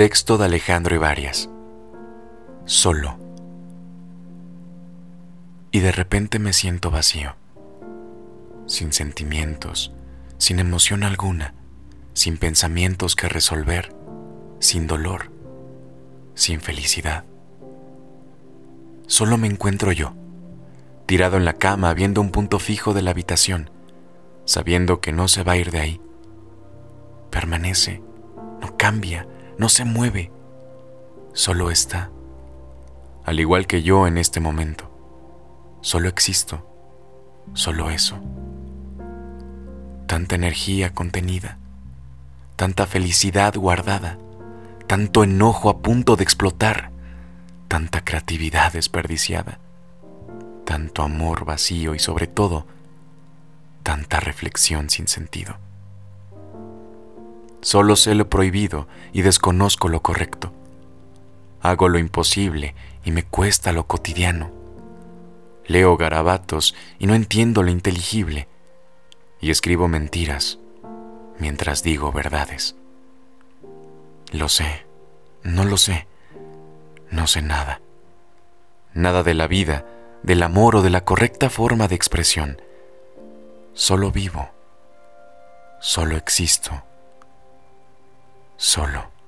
Texto de Alejandro Ibarias. Solo. Y de repente me siento vacío, sin sentimientos, sin emoción alguna, sin pensamientos que resolver, sin dolor, sin felicidad. Solo me encuentro yo, tirado en la cama viendo un punto fijo de la habitación, sabiendo que no se va a ir de ahí. Permanece, no cambia, no se mueve, solo está, al igual que yo en este momento. Solo existo, solo eso. Tanta energía contenida, tanta felicidad guardada, tanto enojo a punto de explotar, tanta creatividad desperdiciada, tanto amor vacío y sobre todo, tanta reflexión sin sentido. Solo sé lo prohibido y desconozco lo correcto. Hago lo imposible y me cuesta lo cotidiano. Leo garabatos y no entiendo lo inteligible. Y escribo mentiras mientras digo verdades. Lo sé, no lo sé, no sé nada. Nada de la vida, del amor o de la correcta forma de expresión. Solo vivo, solo existo solo.